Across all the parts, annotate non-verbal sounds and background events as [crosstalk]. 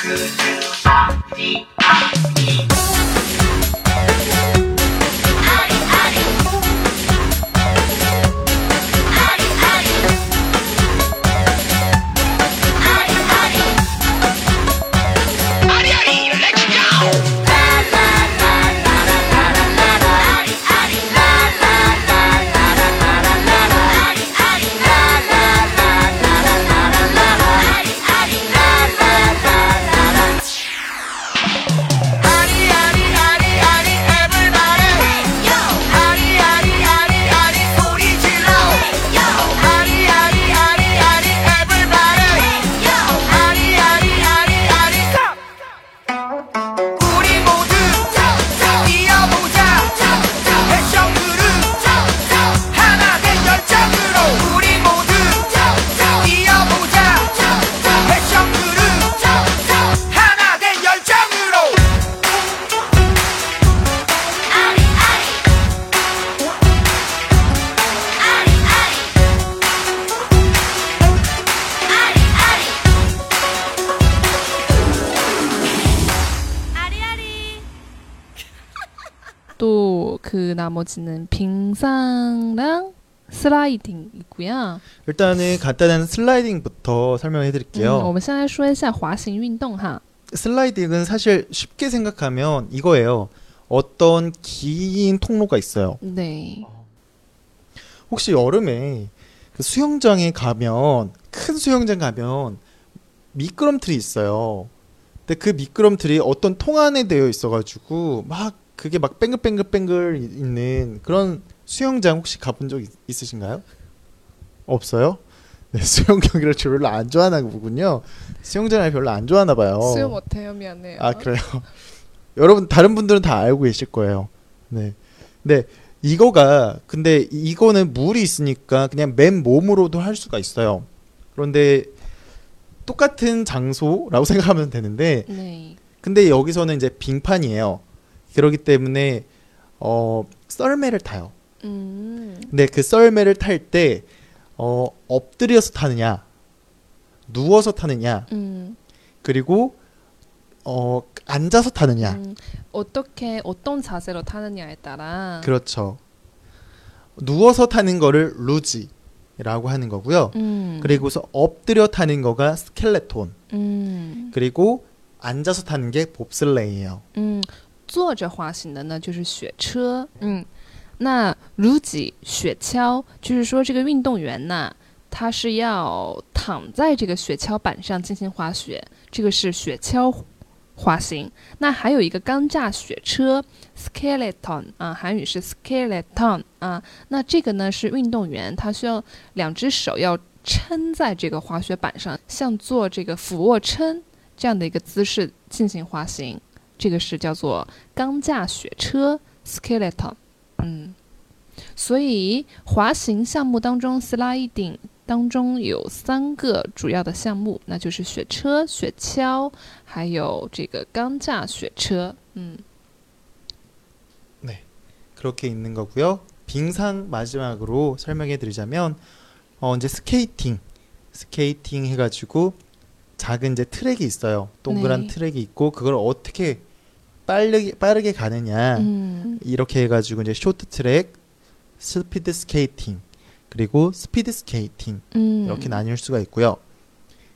could do. Bop, dee, bop, dee. 그 나머지는 빙상랑 슬라이딩이고요. 일단은 간단한 슬라이딩부터 설명해 드릴게요. 음, 我们先来说一下滑行运动哈. 슬라이딩은 사실 쉽게 생각하면 이거예요. 어떤 긴 통로가 있어요. 네. 혹시 여름에 그 수영장에 가면 큰 수영장 가면 미끄럼틀이 있어요. 근데 그 미끄럼틀이 어떤 통 안에 되어 있어가지고 막 그게 막 뱅글뱅글뱅글 있는 그런 수영장 혹시 가본 적 있, 으신가요 없어요? [laughs] 네, 수영 경기를 별로 안 좋아하나 보군요. 수영장을 별로 안 좋아하나 봐요. 수영 못해요, 미안해요. 아 그래요. [laughs] 여러분 다른 분들은 다 알고 계실 거예요. 네, 네 이거가 근데 이거는 물이 있으니까 그냥 맨 몸으로도 할 수가 있어요. 그런데 똑같은 장소라고 [laughs] 생각하면 되는데, 네. 근데 여기서는 이제 빙판이에요. 그렇기 때문에 어 썰매를 타요. 음. 근데 그 썰매를 탈 때 어, 엎드려서 타느냐, 누워서 타느냐, 음. 그리고 어, 앉아서 타느냐. 음. 어떻게 어떤 자세로 타느냐에 따라. 그렇죠. 누워서 타는 거를 루지 라고 하는 거고요. 음. 그리고서 엎드려 타는 거가 스켈레톤. 음. 그리고 앉아서 타는 게 봅슬레이예요. 坐着滑行的呢就是雪车，嗯，那如己雪橇就是说这个运动员呢，他是要躺在这个雪橇板上进行滑雪，这个是雪橇滑行。那还有一个钢架雪车 skeleton 啊，韩语是 skeleton 啊，那这个呢是运动员，他需要两只手要撑在这个滑雪板上，像做这个俯卧撑这样的一个姿势进行滑行。这个是叫做钢架雪车 skeleton，嗯，所以滑行项目当中，sliding 当中有三个主要的项目，那就是雪车、雪橇，还有这个钢架雪车，嗯。 그렇게 있는 거고요. 빙상 마지막으로 설명해 드리자면 어 이제 스케이팅 스케이팅 해 가지고 작은 이제 트랙이 있어요. 동그란 네. 트랙이 있고 그걸 어떻게 빠르게 빠르게 가느냐. 음. 이렇게 해 가지고 이제 쇼트 트랙, 스피드 스케이팅, 그리고 스피드 스케이팅 음. 이렇게 나뉠 수가 있고요.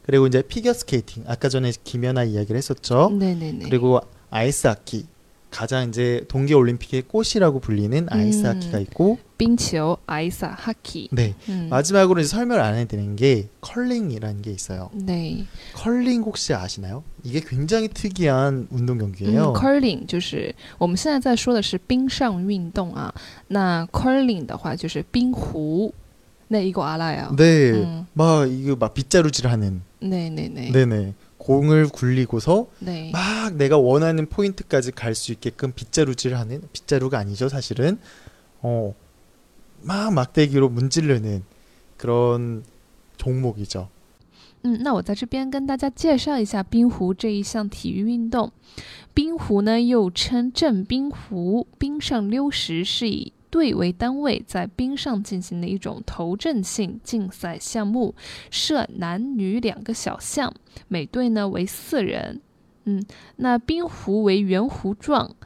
그리고 이제 피겨 스케이팅 아까 전에 김연아 이야기를 했었죠. 네네네. 그리고 아이스 하키 가장 이제 동계 올림픽의 꽃이라고 불리는 아이스 음. 하키가 있고 冰球 아이스 하키. 네 음. 마지막으로 이제 설명을 안 해드리는 게 컬링이라는 게 있어요. 네. 컬링 혹시 아시나요? 이게 굉장히 특이한 운동 경기예요. 嗯，curling 就是我们现在在说的是冰上运动啊。那 curling 的话就是冰壶。那一个阿拉呀。 네, 음. 막 이거 막 빗자루질하는 네네네. 네네 공을 굴리고서 네. 막 내가 원하는 포인트까지 갈 수 있게끔 빗자루질하는 빗자루가 아니죠 사실은 어 막 막대기로 문지르는 그런 종목이죠. 嗯，那我在这边跟大家介绍一下冰壶这一项体育运动。冰壶呢，又称正冰壶，冰上溜石，是以 队为单位在冰上进行的一种投掷性竞赛项目，设男女两个小项，每队呢为四人。嗯，那冰壶为圆弧状，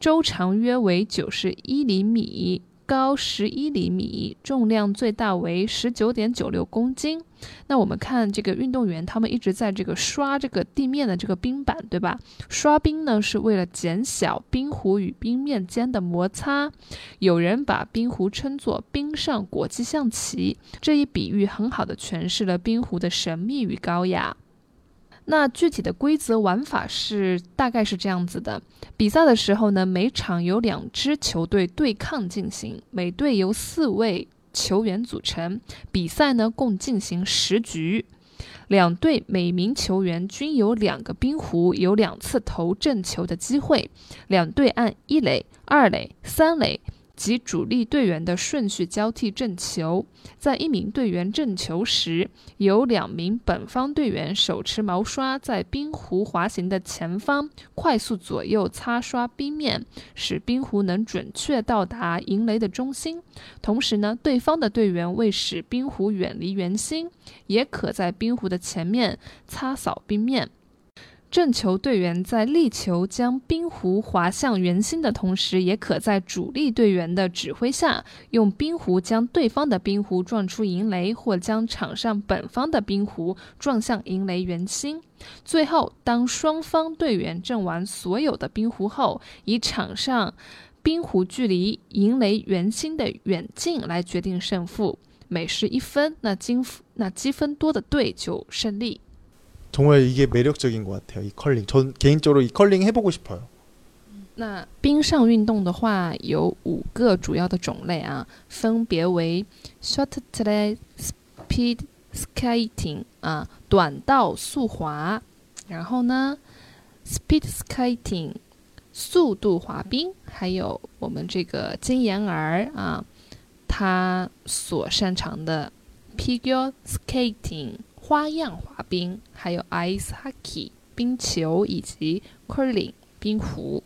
周长约为九十一厘米。高十一厘米，重量最大为十九点九六公斤。那我们看这个运动员，他们一直在这个刷这个地面的这个冰板，对吧？刷冰呢是为了减小冰壶与冰面间的摩擦。有人把冰壶称作“冰上国际象棋”，这一比喻很好的诠释了冰壶的神秘与高雅。那具体的规则玩法是大概是这样子的：比赛的时候呢，每场有两支球队对抗进行，每队由四位球员组成。比赛呢共进行十局，两队每名球员均有两个冰壶，有两次投正球的机会。两队按一垒、二垒、三垒。及主力队员的顺序交替正球，在一名队员正球时，由两名本方队员手持毛刷，在冰壶滑行的前方快速左右擦刷冰面，使冰壶能准确到达银雷的中心。同时呢，对方的队员为使冰壶远离圆心，也可在冰壶的前面擦扫冰面。正球队员在力求将冰壶滑向圆心的同时，也可在主力队员的指挥下，用冰壶将对方的冰壶撞出银雷，或将场上本方的冰壶撞向银雷圆心。最后，当双方队员挣完所有的冰壶后，以场上冰壶距离银雷圆心的远近来决定胜负。每失一分，那积那积分多的队就胜利。 정말 이게 매력적인 것 같아요. 이 컬링. 전 개인적으로 이 컬링 해보고 싶어요. 那冰上运动的话有五个主要的种类啊，分别为 short track speed skating 啊短道速滑，然后呢 speed skating 速度滑冰，还有我们这个金妍儿啊，他所擅长的 figure skating。 花样滑冰，还有 ice hockey 冰球以及 curling 冰壶。